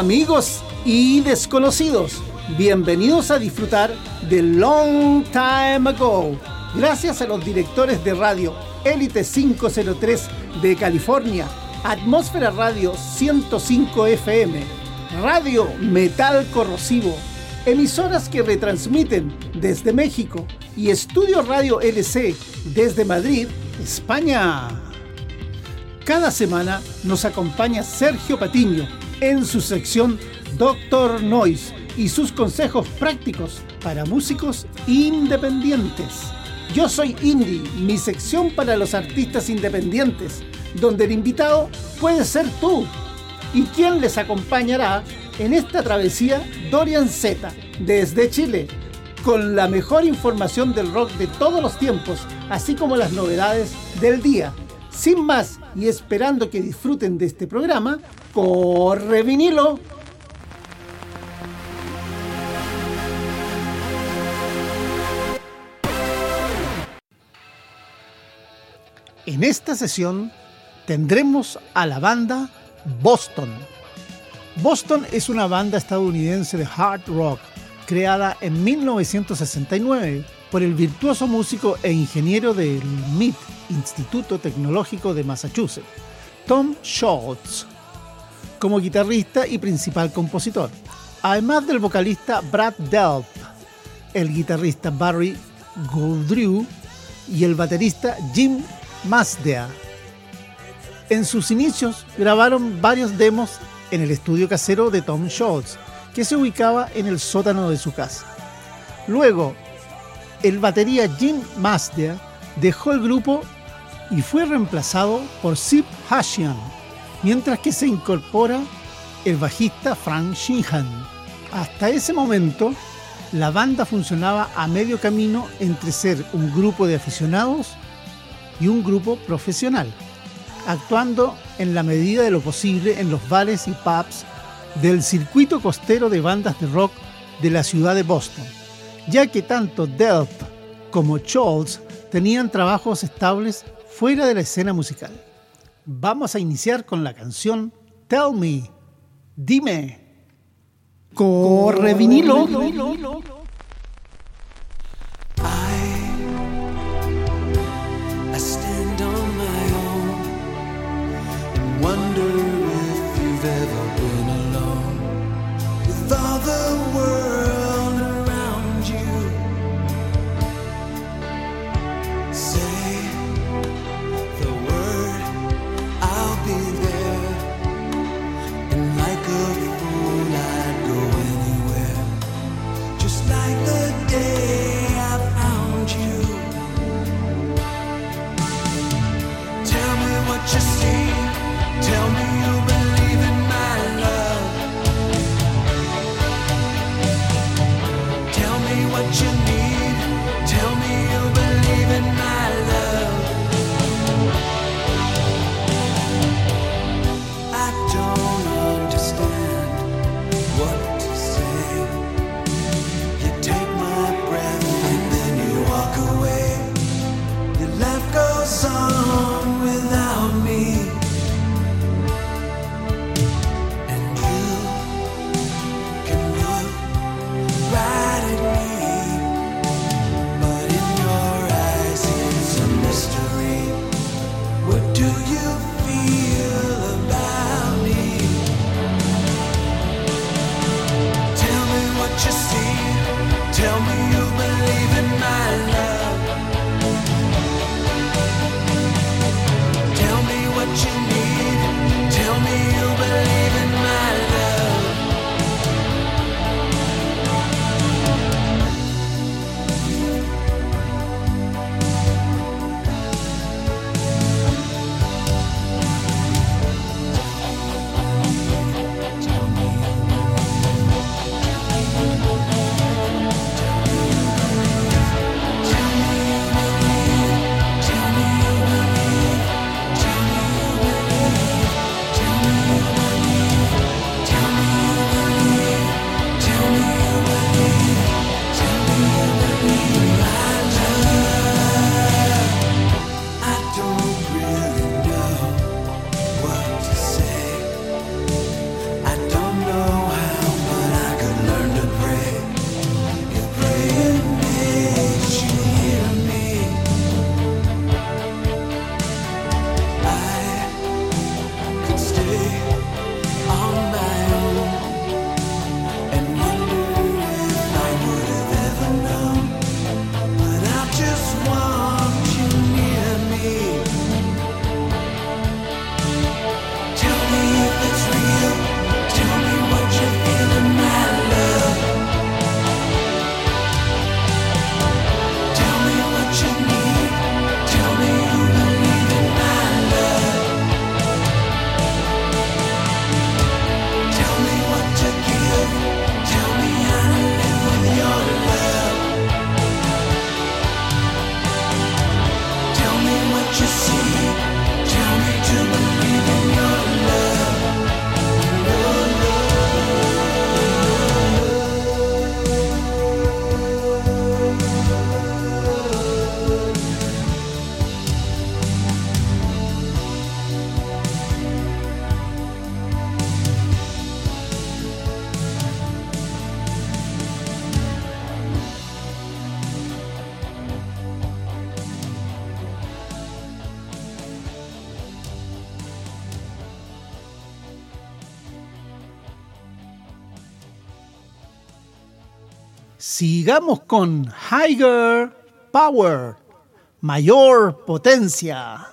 Amigos y desconocidos. Bienvenidos a disfrutar de Long Time Ago. Gracias a los directores de radio Elite 503 de California, Atmósfera Radio 105 FM, Radio Metal Corrosivo, emisoras que retransmiten desde México y Estudio Radio LC desde Madrid, España. Cada semana nos acompaña Sergio Patiño en su sección Doctor Noise y sus consejos prácticos para músicos independientes. Yo soy Indie, mi sección para los artistas independientes, donde el invitado puede ser tú. ¿Y quién les acompañará en esta travesía? Dorian Z, desde Chile, con la mejor información del rock de todos los tiempos, así como las novedades del día. Sin más, y esperando que disfruten de este programa, corre vinilo. En esta sesión tendremos a la banda Boston. Boston es una banda estadounidense de hard rock creada en 1969 por el virtuoso músico e ingeniero del MIT, Instituto Tecnológico de Massachusetts, Tom Schultz, como guitarrista y principal compositor, además del vocalista Brad Delp, el guitarrista Barry Goldrew y el baterista Jim Masdea. En sus inicios grabaron varios demos en el estudio casero de Tom Schultz, que se ubicaba en el sótano de su casa. Luego, el batería Jim Masdea dejó el grupo y fue reemplazado por Sip Hashian, mientras que se incorpora el bajista Frank Sheehan. Hasta ese momento, la banda funcionaba a medio camino entre ser un grupo de aficionados y un grupo profesional, actuando en la medida de lo posible en los bares y pubs del circuito costero de bandas de rock de la ciudad de Boston, ya que tanto Delp como Scholz tenían trabajos estables fuera de la escena musical. Vamos a iniciar con la canción Tell Me, dime, corre vinilo. Sigamos con Higher Power, mayor potencia.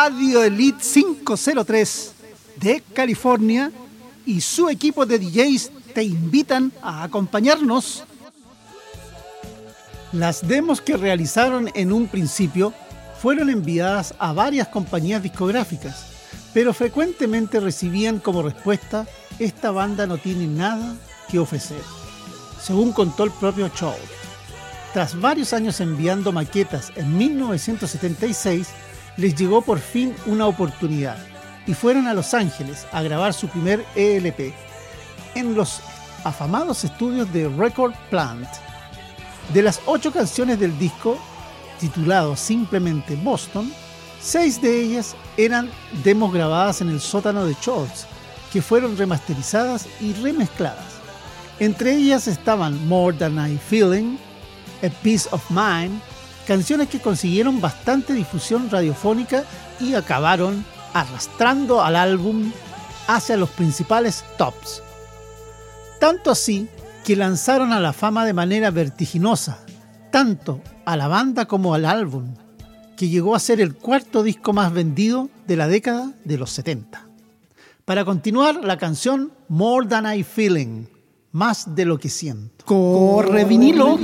Radio Elite 503 de California y su equipo de DJs te invitan a acompañarnos. Las demos que realizaron en un principio fueron enviadas a varias compañías discográficas, pero frecuentemente recibían como respuesta esta banda no tiene nada que ofrecer, según contó el propio Chow. Tras varios años enviando maquetas en 1976, les llegó por fin una oportunidad y fueron a Los Ángeles a grabar su primer ELP en los afamados estudios de Record Plant. De las ocho canciones del disco, titulado simplemente Boston, seis de ellas eran demos grabadas en el sótano de Schultz, que fueron remasterizadas y remezcladas. Entre ellas estaban More Than I Feeling, A Peace of Mind, canciones que consiguieron bastante difusión radiofónica y acabaron arrastrando al álbum hacia los principales tops. Tanto así que lanzaron a la fama de manera vertiginosa, tanto a la banda como al álbum, que llegó a ser el cuarto disco más vendido de la década de los 70. Para continuar, la canción More Than I Feeling, más de lo que siento. Corre vinilo.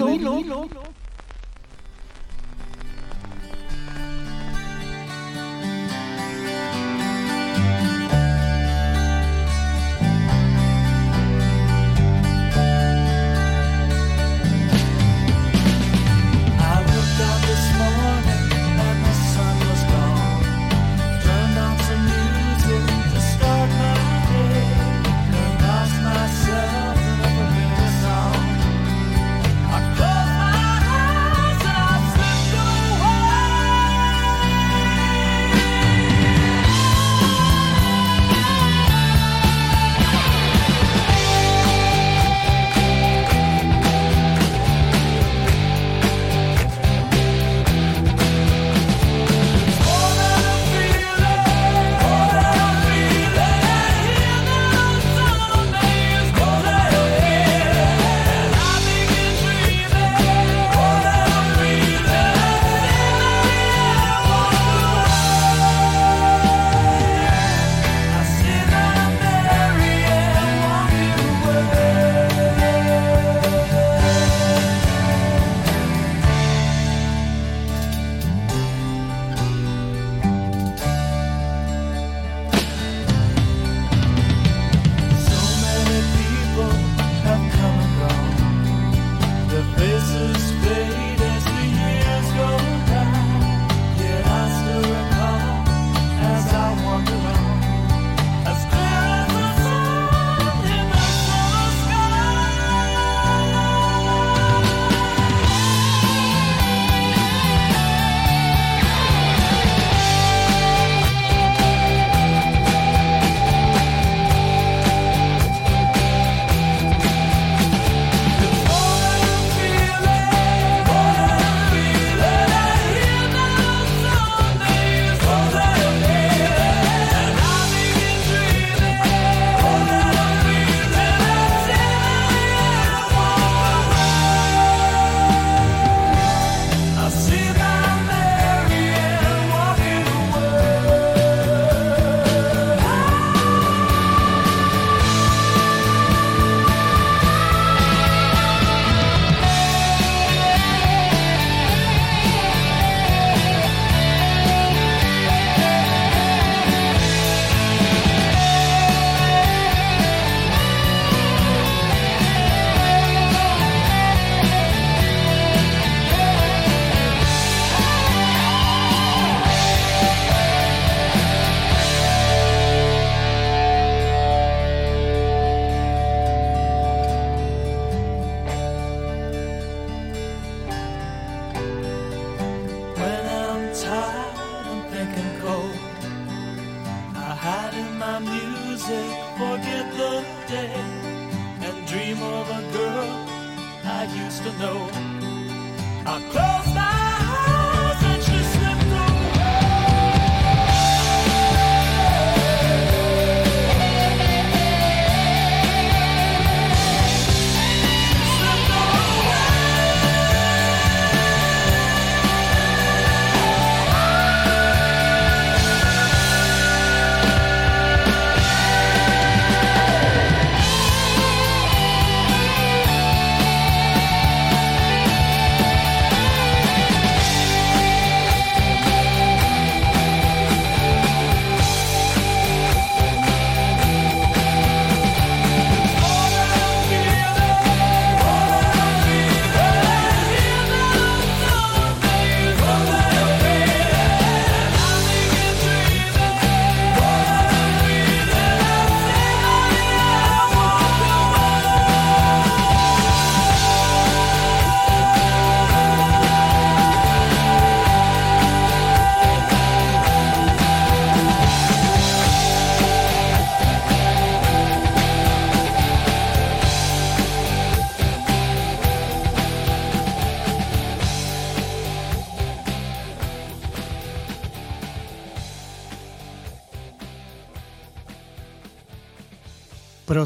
of a girl I used to know. I closed my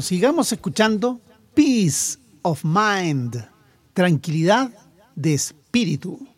sigamos escuchando Peace of Mind, tranquilidad de espíritu.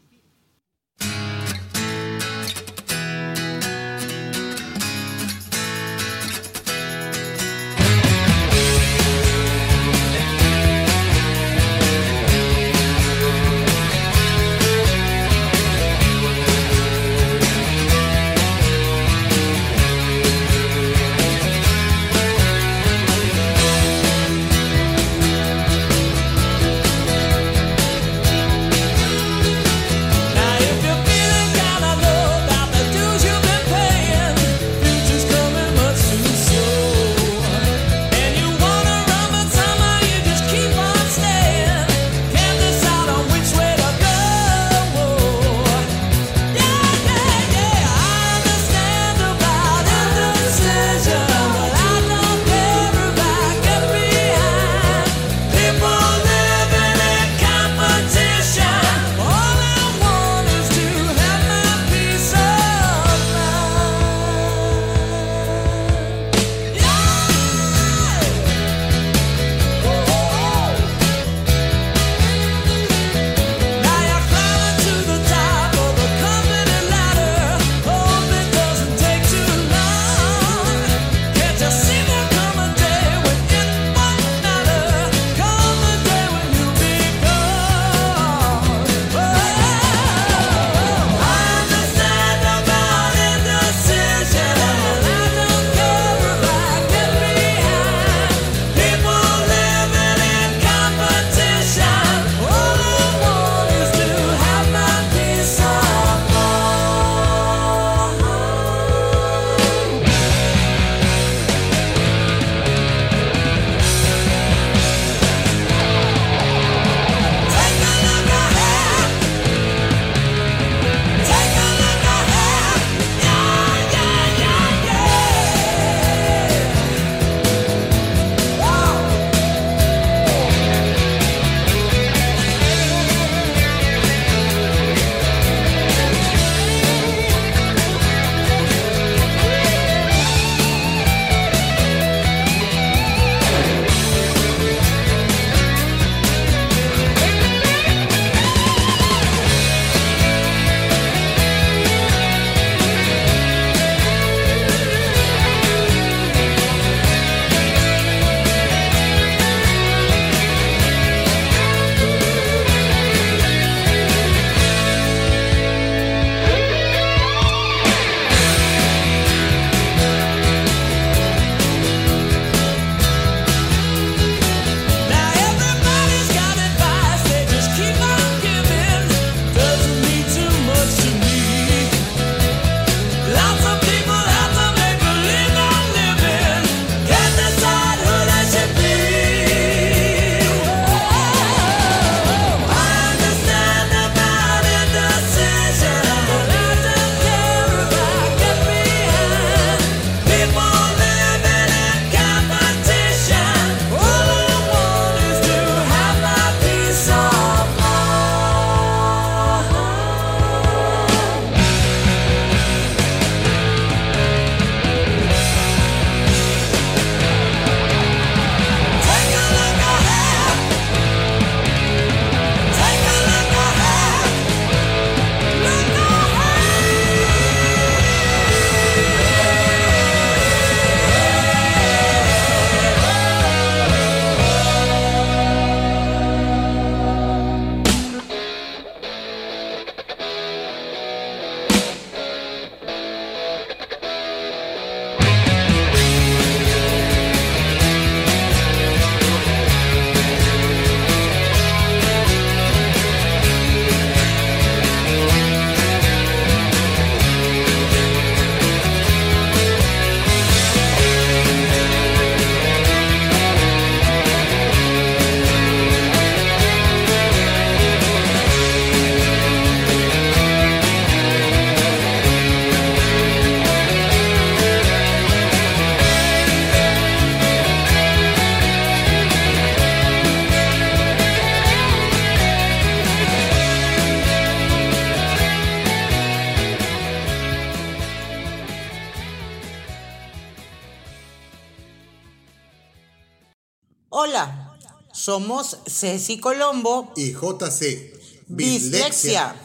Somos Ceci Colombo y JC Bislexia.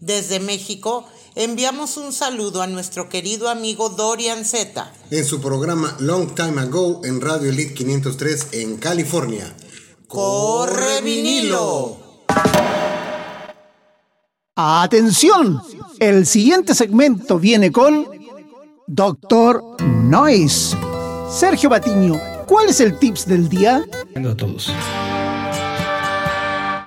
Desde México enviamos un saludo a nuestro querido amigo Dorian Z. En su programa Long Time Ago en Radio Elite 503 en California. ¡Corre vinilo! ¡Atención! El siguiente segmento viene con Doctor Noise. Sergio Batiño, ¿cuál es el tips del día? a todos.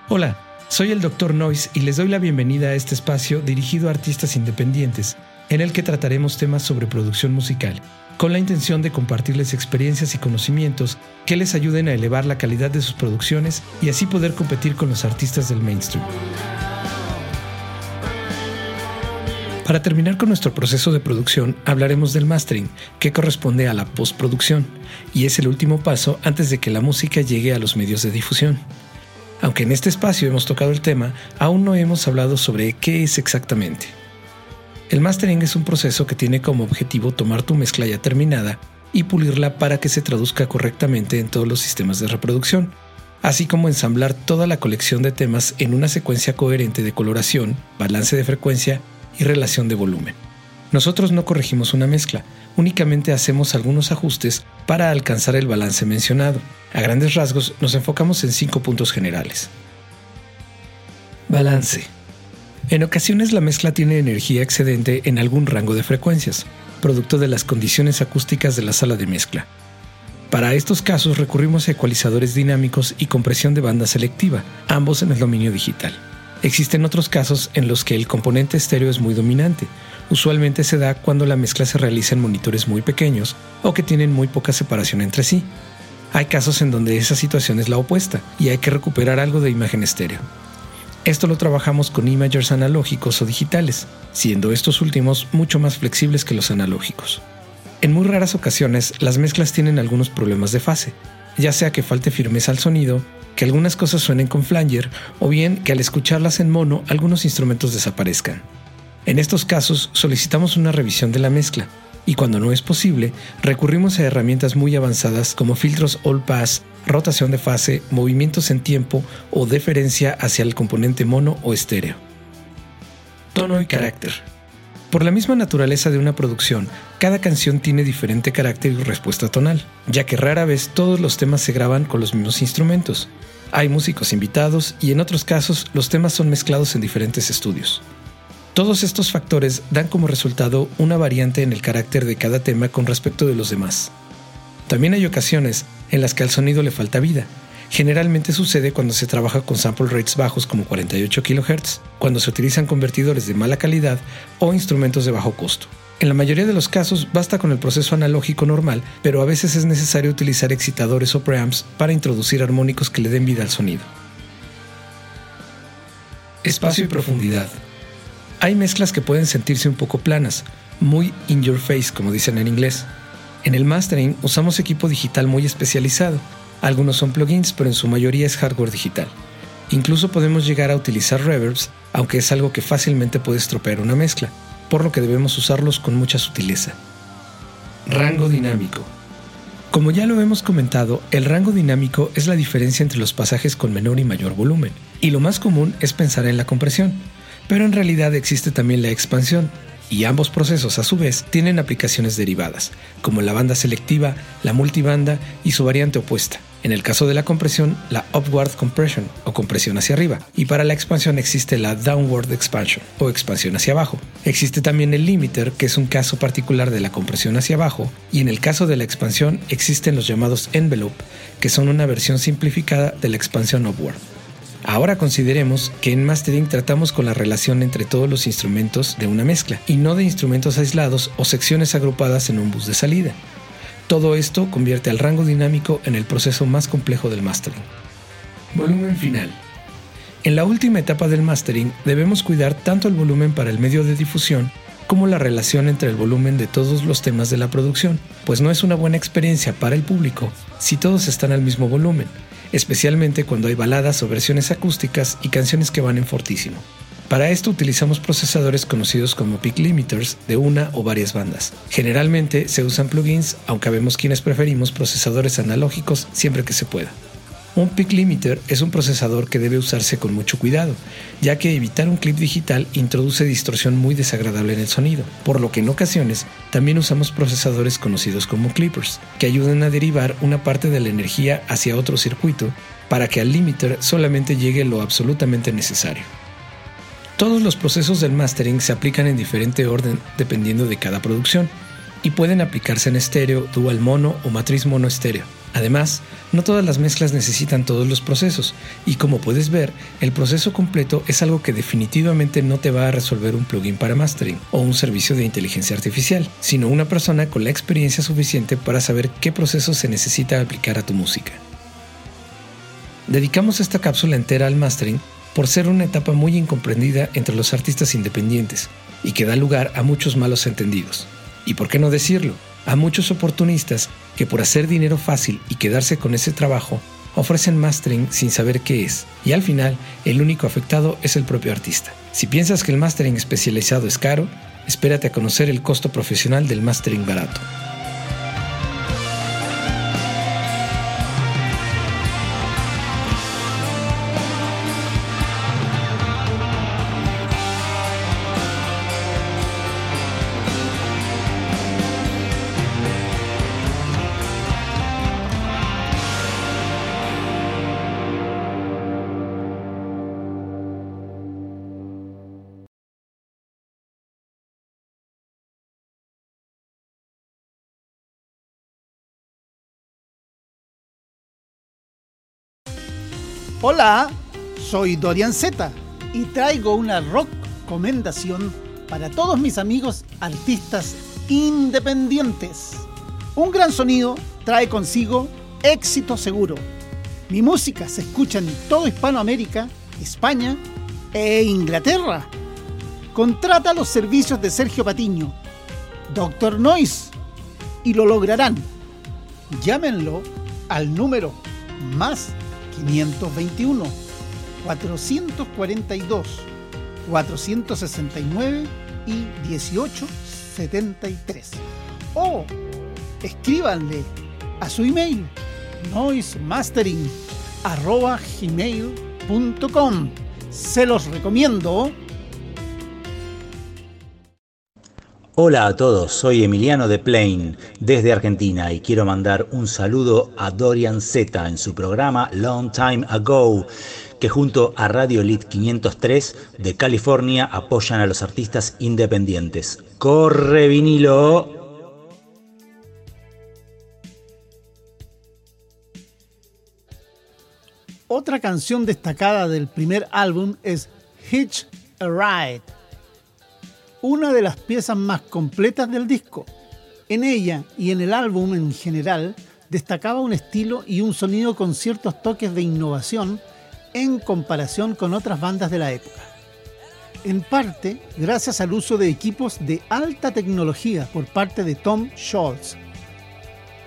Hola, soy el Dr. Noise y les doy la bienvenida a este espacio dirigido a artistas independientes, en el que trataremos temas sobre producción musical, con la intención de compartirles experiencias y conocimientos que les ayuden a elevar la calidad de sus producciones y así poder competir con los artistas del mainstream. Para terminar con nuestro proceso de producción, hablaremos del mastering, que corresponde a la postproducción, y es el último paso antes de que la música llegue a los medios de difusión. Aunque en este espacio hemos tocado el tema, aún no hemos hablado sobre qué es exactamente. El mastering es un proceso que tiene como objetivo tomar tu mezcla ya terminada y pulirla para que se traduzca correctamente en todos los sistemas de reproducción, así como ensamblar toda la colección de temas en una secuencia coherente de coloración, balance de frecuencia y relación de volumen. Nosotros no corregimos una mezcla, únicamente hacemos algunos ajustes para alcanzar el balance mencionado. A grandes rasgos nos enfocamos en cinco puntos generales. Balance. En ocasiones la mezcla tiene energía excedente en algún rango de frecuencias, producto de las condiciones acústicas de la sala de mezcla. Para estos casos recurrimos a ecualizadores dinámicos y compresión de banda selectiva, ambos en el dominio digital. Existen otros casos en los que el componente estéreo es muy dominante, usualmente se da cuando la mezcla se realiza en monitores muy pequeños o que tienen muy poca separación entre sí. Hay casos en donde esa situación es la opuesta y hay que recuperar algo de imagen estéreo. Esto lo trabajamos con imagers analógicos o digitales, siendo estos últimos mucho más flexibles que los analógicos. En muy raras ocasiones, las mezclas tienen algunos problemas de fase, ya sea que falte firmeza al sonido, que algunas cosas suenen con flanger o bien que al escucharlas en mono algunos instrumentos desaparezcan. En estos casos solicitamos una revisión de la mezcla y cuando no es posible recurrimos a herramientas muy avanzadas como filtros all pass, rotación de fase, movimientos en tiempo o deferencia hacia el componente mono o estéreo. Tono y carácter. Por la misma naturaleza de una producción, cada canción tiene diferente carácter y respuesta tonal, ya que rara vez todos los temas se graban con los mismos instrumentos. Hay músicos invitados y en otros casos los temas son mezclados en diferentes estudios. Todos estos factores dan como resultado una variante en el carácter de cada tema con respecto de los demás. También hay ocasiones en las que al sonido le falta vida. Generalmente sucede cuando se trabaja con sample rates bajos como 48 kHz, cuando se utilizan convertidores de mala calidad o instrumentos de bajo costo. En la mayoría de los casos basta con el proceso analógico normal, pero a veces es necesario utilizar excitadores o preamps para introducir armónicos que le den vida al sonido. Espacio y profundidad. Hay mezclas que pueden sentirse un poco planas, muy in your face como dicen en inglés. En el mastering usamos equipo digital muy especializado. Algunos son plugins, pero en su mayoría es hardware digital. Incluso podemos llegar a utilizar reverbs, aunque es algo que fácilmente puede estropear una mezcla, por lo que debemos usarlos con mucha sutileza. Rango dinámico. Como ya lo hemos comentado, el rango dinámico es la diferencia entre los pasajes con menor y mayor volumen, y lo más común es pensar en la compresión pero en realidad existe también la expansión, y ambos procesos a su vez tienen aplicaciones derivadas, como la banda selectiva, la multibanda y su variante opuesta. En el caso de la compresión, la upward compression o compresión hacia arriba, y para la expansión existe la downward expansion o expansión hacia abajo. Existe también el limiter, que es un caso particular de la compresión hacia abajo, y en el caso de la expansión existen los llamados envelope, que son una versión simplificada de la expansión upward. Ahora consideremos que en mastering tratamos con la relación entre todos los instrumentos de una mezcla y no de instrumentos aislados o secciones agrupadas en un bus de salida. Todo esto convierte al rango dinámico en el proceso más complejo del mastering. Volumen final. En la última etapa del mastering debemos cuidar tanto el volumen para el medio de difusión como la relación entre el volumen de todos los temas de la producción, pues no es una buena experiencia para el público si todos están al mismo volumen, especialmente cuando hay baladas o versiones acústicas y canciones que van en fortísimo. Para esto utilizamos procesadores conocidos como peak limiters de una o varias bandas. Generalmente se usan plugins, aunque vemos quienes preferimos procesadores analógicos siempre que se pueda. Un peak limiter es un procesador que debe usarse con mucho cuidado, ya que evitar un clip digital introduce distorsión muy desagradable en el sonido, por lo que en ocasiones también usamos procesadores conocidos como clippers, que ayudan a derivar una parte de la energía hacia otro circuito para que al limiter solamente llegue lo absolutamente necesario. Todos los procesos del mastering se aplican en diferente orden dependiendo de cada producción y pueden aplicarse en estéreo, dual mono o matriz mono estéreo. Además, no todas las mezclas necesitan todos los procesos y como puedes ver, el proceso completo es algo que definitivamente no te va a resolver un plugin para mastering o un servicio de inteligencia artificial, sino una persona con la experiencia suficiente para saber qué proceso se necesita aplicar a tu música. Dedicamos esta cápsula entera al mastering por ser una etapa muy incomprendida entre los artistas independientes y que da lugar a muchos malos entendidos. Y por qué no decirlo, a muchos oportunistas que por hacer dinero fácil y quedarse con ese trabajo, ofrecen mastering sin saber qué es, y al final el único afectado es el propio artista. Si piensas que el mastering especializado es caro, espérate a conocer el costo profesional del mastering barato. Hola, soy Dorian Z y traigo una rock recomendación para todos mis amigos artistas independientes. Un gran sonido trae consigo éxito seguro. Mi música se escucha en todo Hispanoamérica, España e Inglaterra. Contrata los servicios de Sergio Patiño, Doctor Noise, y lo lograrán. Llámenlo al número más 521, 442, 469 y 1873. O escríbanle a su email noisemastering.gmail.com. Se los recomiendo. Hola a todos, soy Emiliano de Plain desde Argentina y quiero mandar un saludo a Dorian Z en su programa Long Time Ago, que junto a Radio Elite 503 de California apoyan a los artistas independientes. ¡Corre vinilo! Otra canción destacada del primer álbum es Hitch a Ride una de las piezas más completas del disco. En ella y en el álbum en general destacaba un estilo y un sonido con ciertos toques de innovación en comparación con otras bandas de la época. En parte gracias al uso de equipos de alta tecnología por parte de Tom Scholz,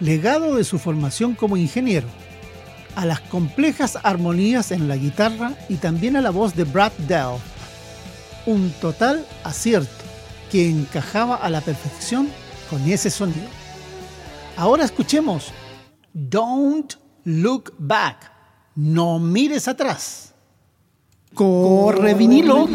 legado de su formación como ingeniero, a las complejas armonías en la guitarra y también a la voz de Brad Dell. Un total acierto que encajaba a la perfección con ese sonido. Ahora escuchemos Don't Look Back. No mires atrás. Corre vinilo.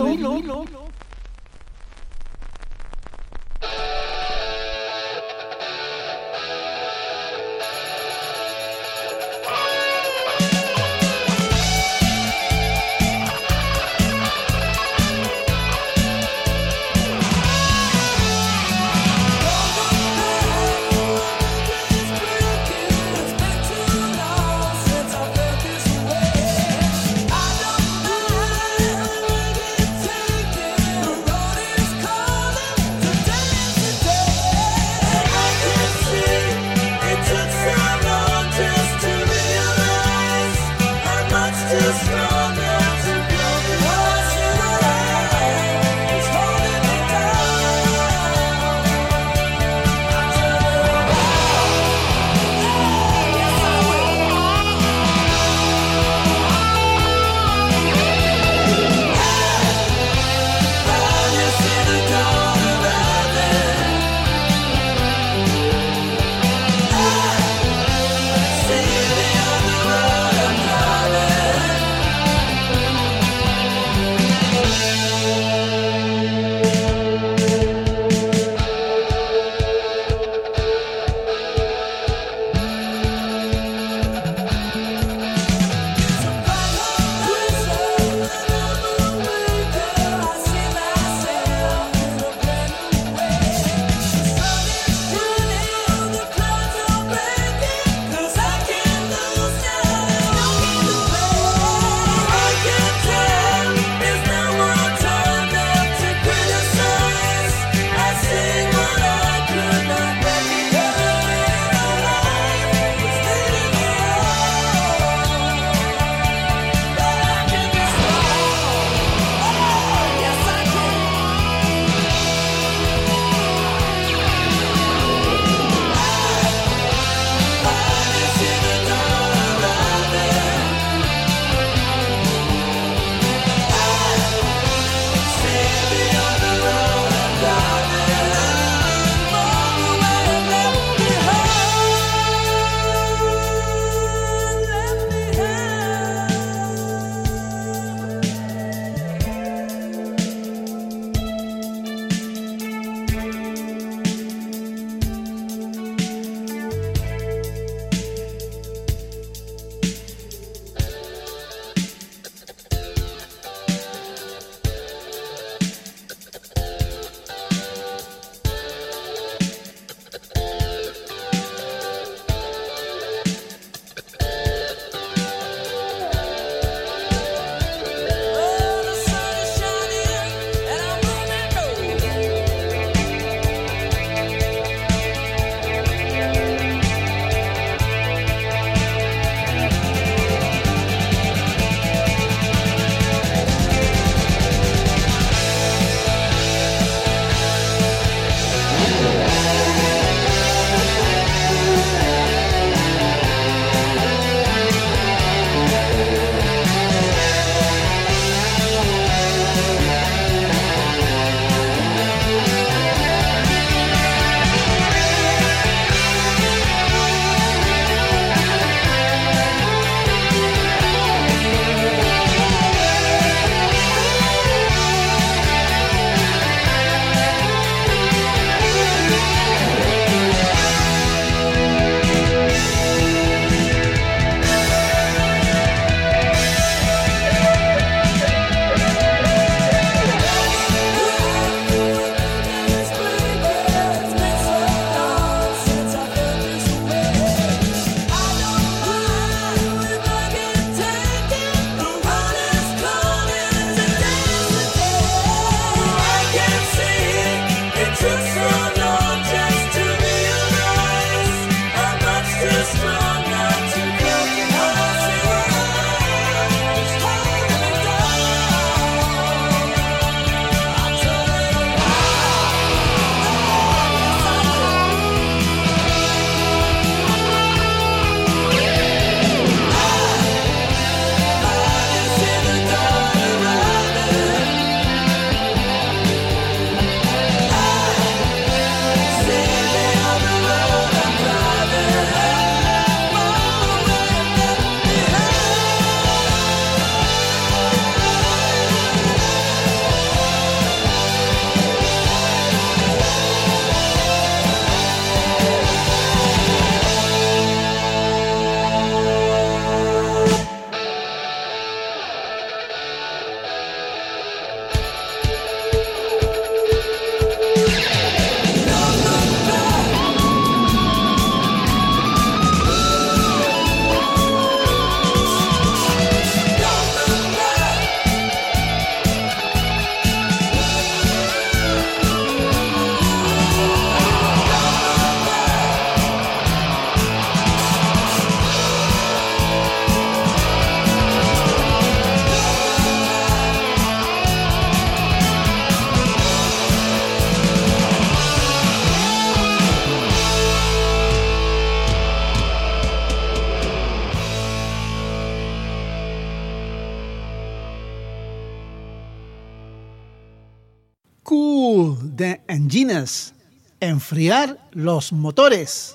Enfriar los motores.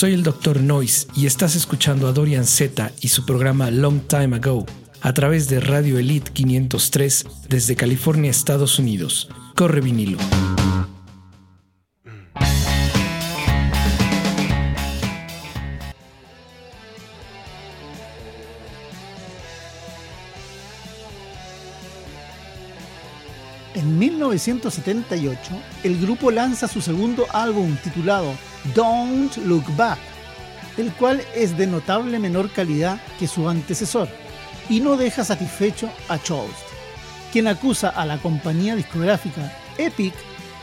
Soy el Dr. Noise y estás escuchando a Dorian Z y su programa Long Time Ago a través de Radio Elite 503 desde California, Estados Unidos. Corre vinilo. En 1978, el grupo lanza su segundo álbum titulado Don't Look Back, el cual es de notable menor calidad que su antecesor y no deja satisfecho a Chost, quien acusa a la compañía discográfica Epic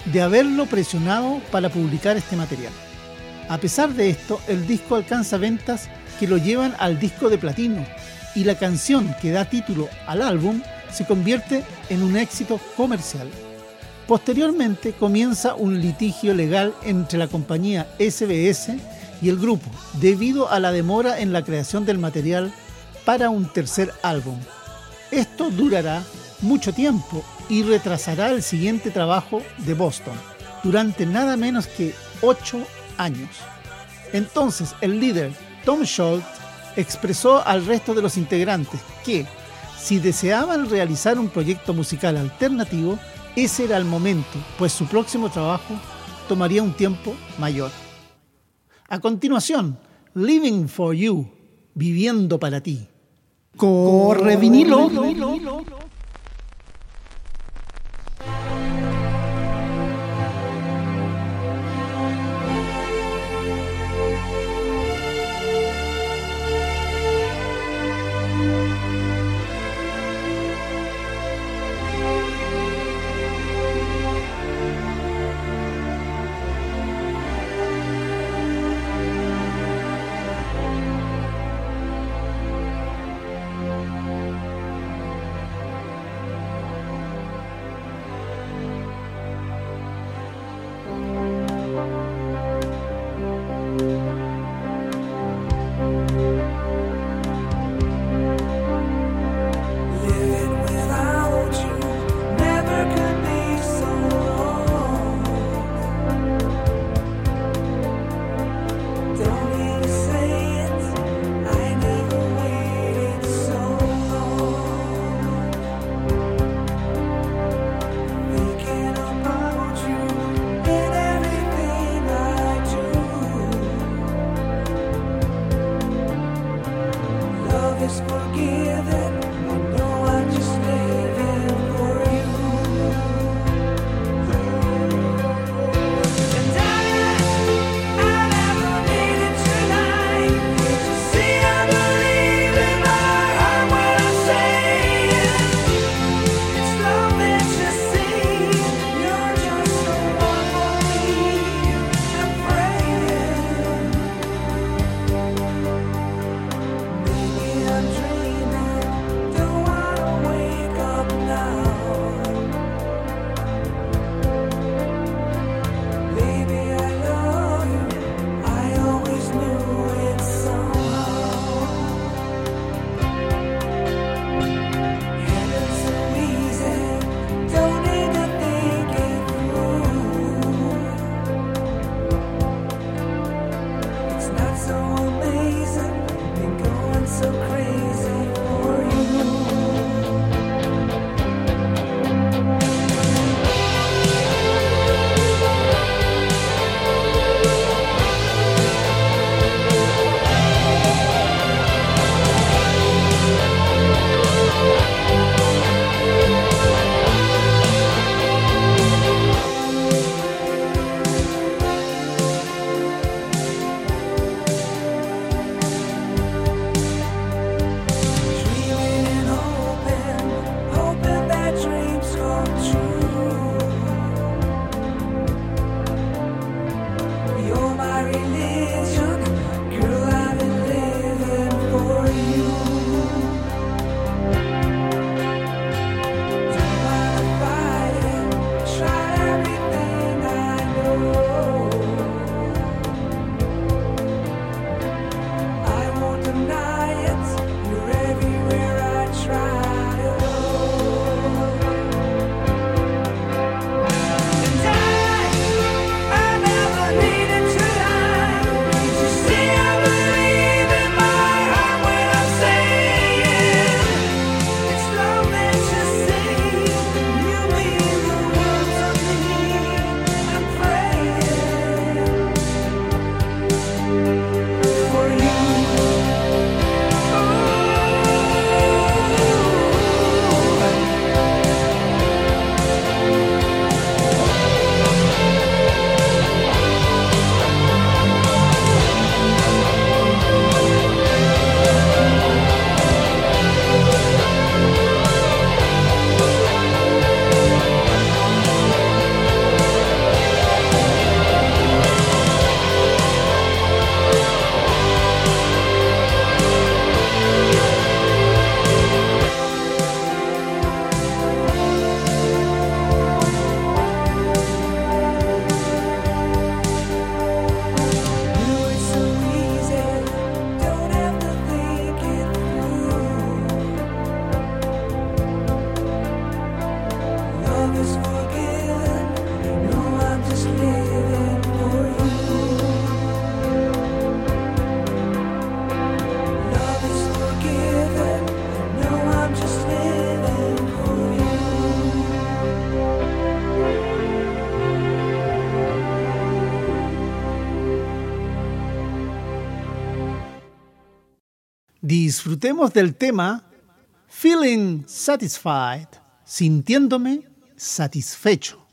de haberlo presionado para publicar este material. A pesar de esto, el disco alcanza ventas que lo llevan al disco de platino y la canción que da título al álbum se convierte en un éxito comercial. Posteriormente comienza un litigio legal entre la compañía SBS y el grupo debido a la demora en la creación del material para un tercer álbum. Esto durará mucho tiempo y retrasará el siguiente trabajo de Boston durante nada menos que 8 años. Entonces el líder Tom Schultz expresó al resto de los integrantes que si deseaban realizar un proyecto musical alternativo, ese era el momento, pues su próximo trabajo tomaría un tiempo mayor. A continuación, Living for You, viviendo para ti. Corre vinilo. Disfrutemos del tema Feeling Satisfied, sintiéndome satisfecho.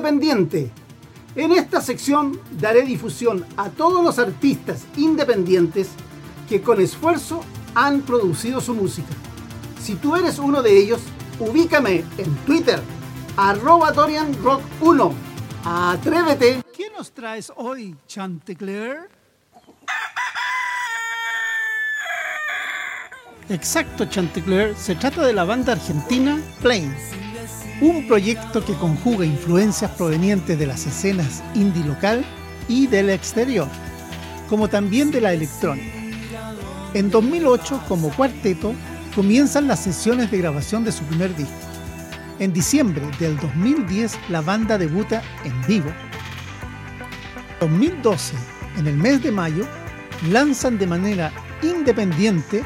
Independiente. En esta sección daré difusión a todos los artistas independientes que con esfuerzo han producido su música. Si tú eres uno de ellos, ubícame en Twitter, arroba DorianRock1. Atrévete. ¿Qué nos traes hoy, Chantecler? Exacto, Chantecler. Se trata de la banda argentina Plains. Un proyecto que conjuga influencias provenientes de las escenas indie local y del exterior, como también de la electrónica. En 2008, como cuarteto, comienzan las sesiones de grabación de su primer disco. En diciembre del 2010, la banda debuta en vivo. 2012, en el mes de mayo, lanzan de manera independiente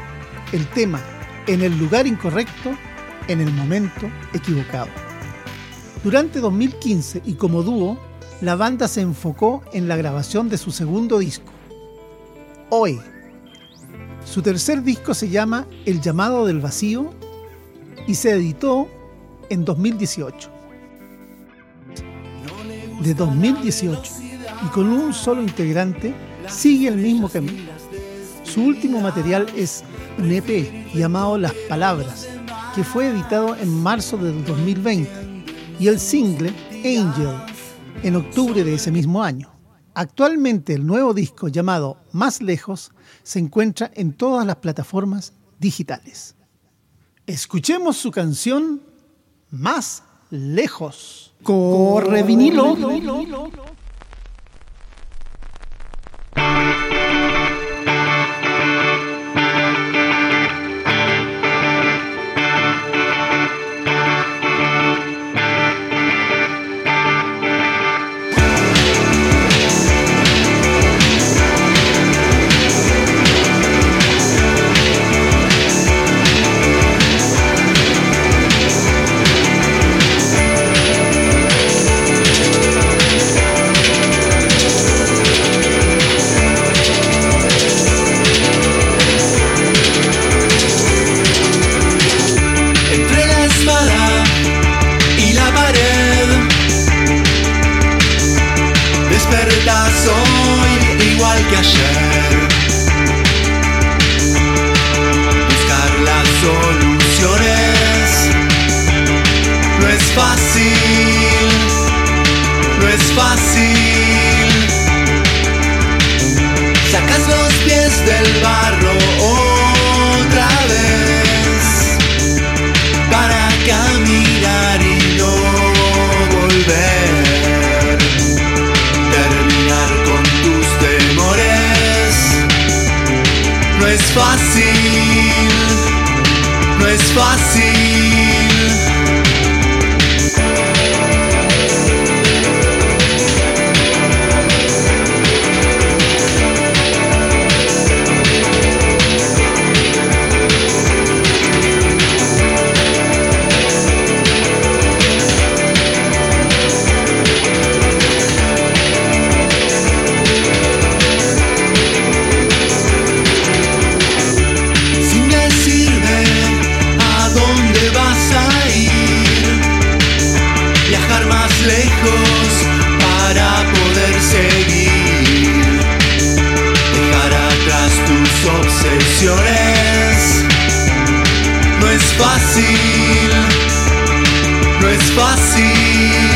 el tema En el lugar incorrecto, en el momento equivocado. Durante 2015 y como dúo, la banda se enfocó en la grabación de su segundo disco, Hoy. Su tercer disco se llama El llamado del vacío y se editó en 2018. De 2018 y con un solo integrante sigue el mismo camino. Su último material es un EP llamado Las Palabras, que fue editado en marzo del 2020, y el single Angel en octubre de ese mismo año. Actualmente el nuevo disco llamado Más Lejos se encuentra en todas las plataformas digitales. Escuchemos su canción Más Lejos. Corre vinilo. fácil, no es fácil.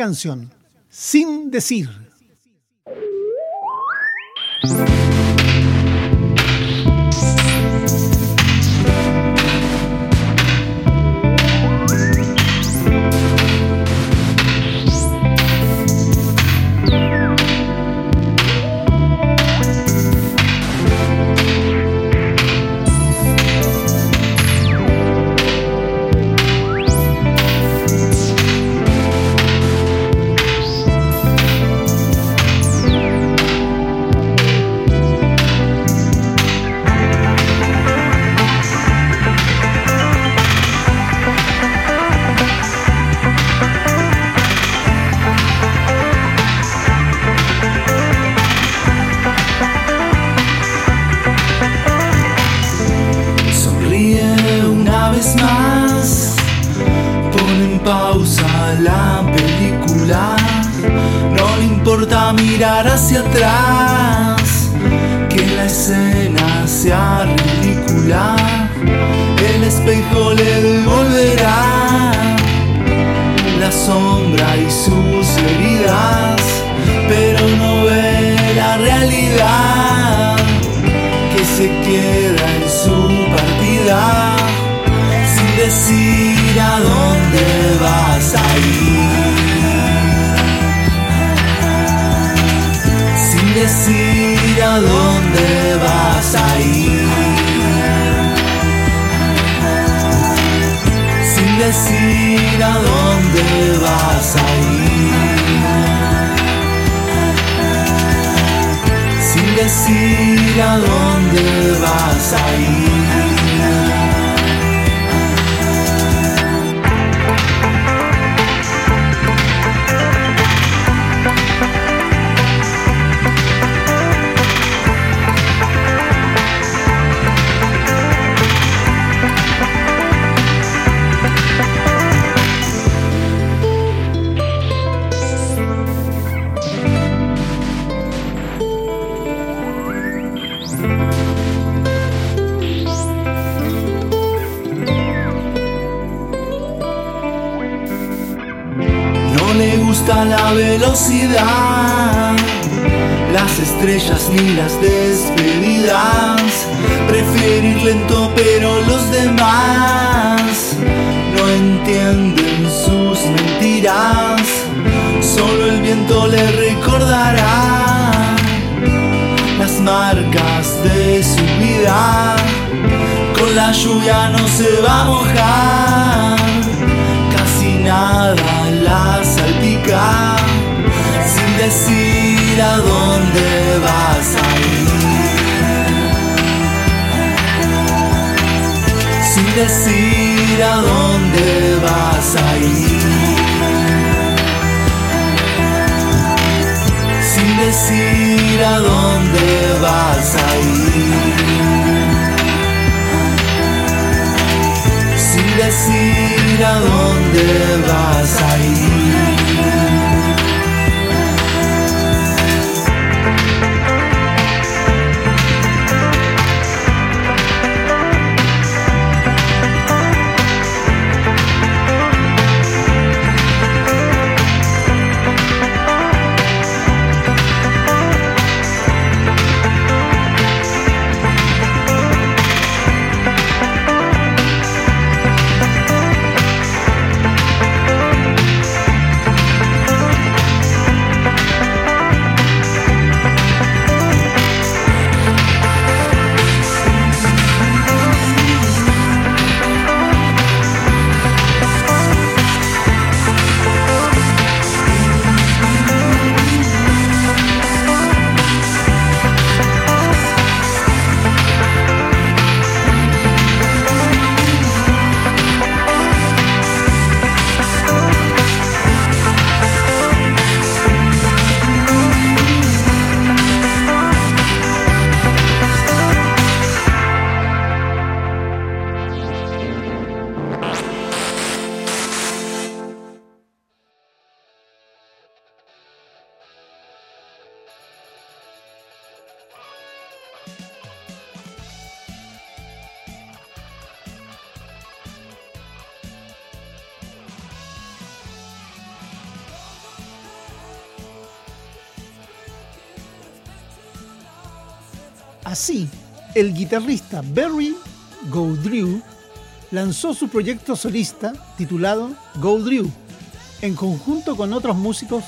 Canción, Sin Decir. El espejo le devolverá la sombra y sus heridas, pero no ve la realidad que se queda en su partida sin decir a dónde vas a ir. Sin decir a dónde vas a ir. Decir a dónde vas a ir. sin decir a dónde vas a ir. Velocidad, las estrellas ni las despedidas. Prefiere ir lento, pero los demás no entienden sus mentiras. Solo el viento le recordará las marcas de su vida. Con la lluvia no se va a mojar casi nada la salpica sin decir a dónde vas a ir. Sin decir a dónde vas a ir. Sin decir a dónde vas a ir. Decir a dónde vas a ir. El guitarrista Barry Goudreau lanzó su proyecto solista titulado Goudreau, en conjunto con otros músicos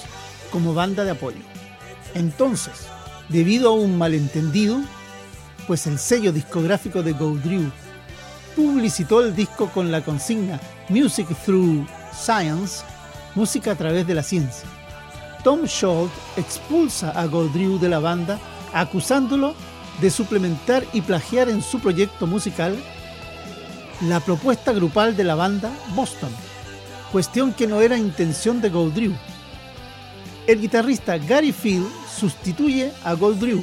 como banda de apoyo. Entonces, debido a un malentendido, pues el sello discográfico de Goudreau publicitó el disco con la consigna Music Through Science, música a través de la ciencia. Tom Schultz expulsa a Goldrew de la banda acusándolo de suplementar y plagiar en su proyecto musical la propuesta grupal de la banda Boston, cuestión que no era intención de Goldrew. El guitarrista Gary Field sustituye a Goldrew.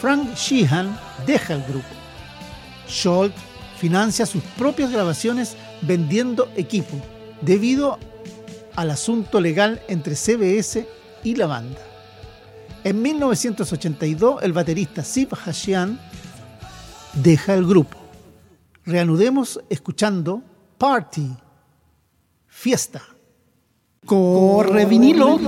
Frank Sheehan deja el grupo. Schultz financia sus propias grabaciones vendiendo equipo, debido al asunto legal entre CBS y la banda. En 1982, el baterista Sib Hashian deja el grupo. Reanudemos escuchando Party, Fiesta. Corre vinilo.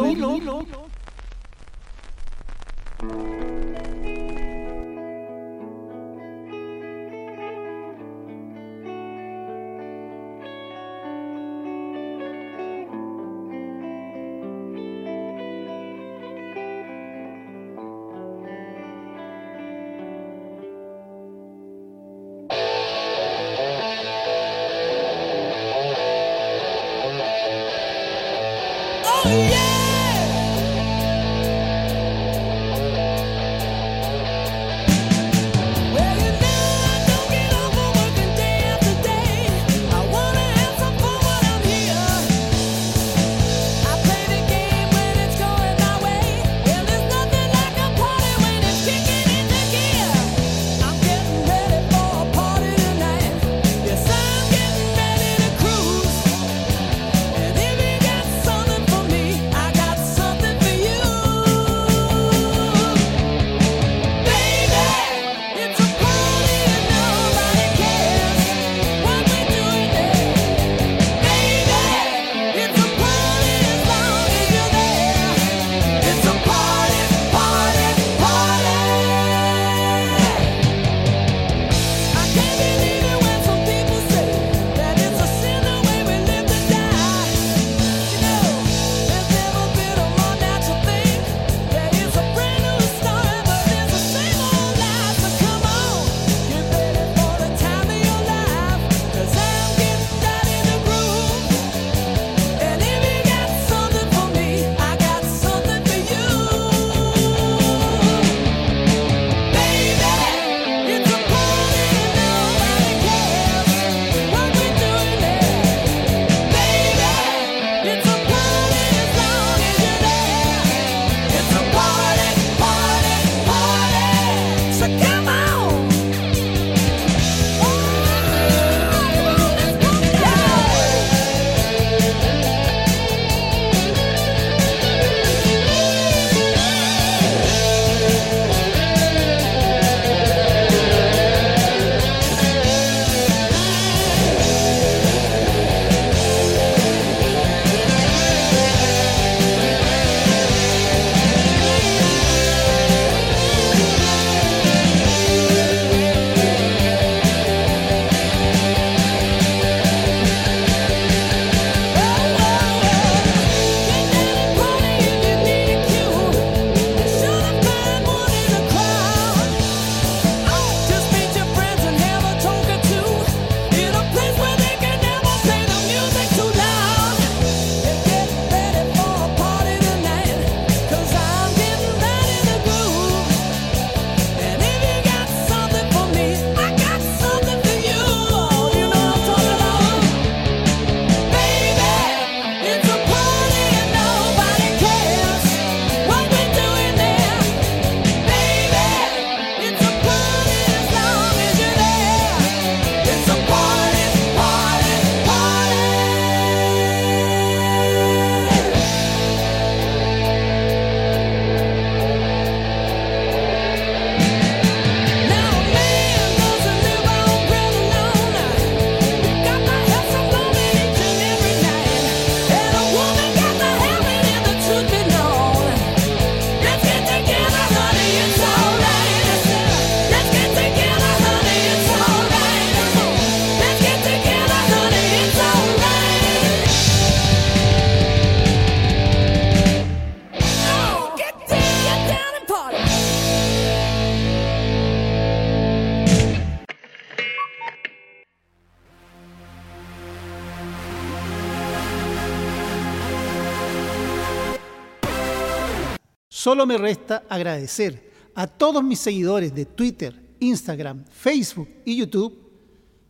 Solo me resta agradecer a todos mis seguidores de Twitter, Instagram, Facebook y YouTube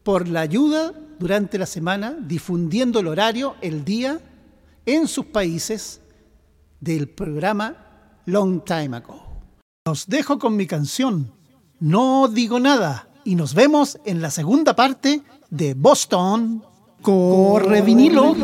por la ayuda durante la semana difundiendo el horario, el día, en sus países del programa Long Time Ago. Los dejo con mi canción No digo nada y nos vemos en la segunda parte de Boston. Corre vinilo.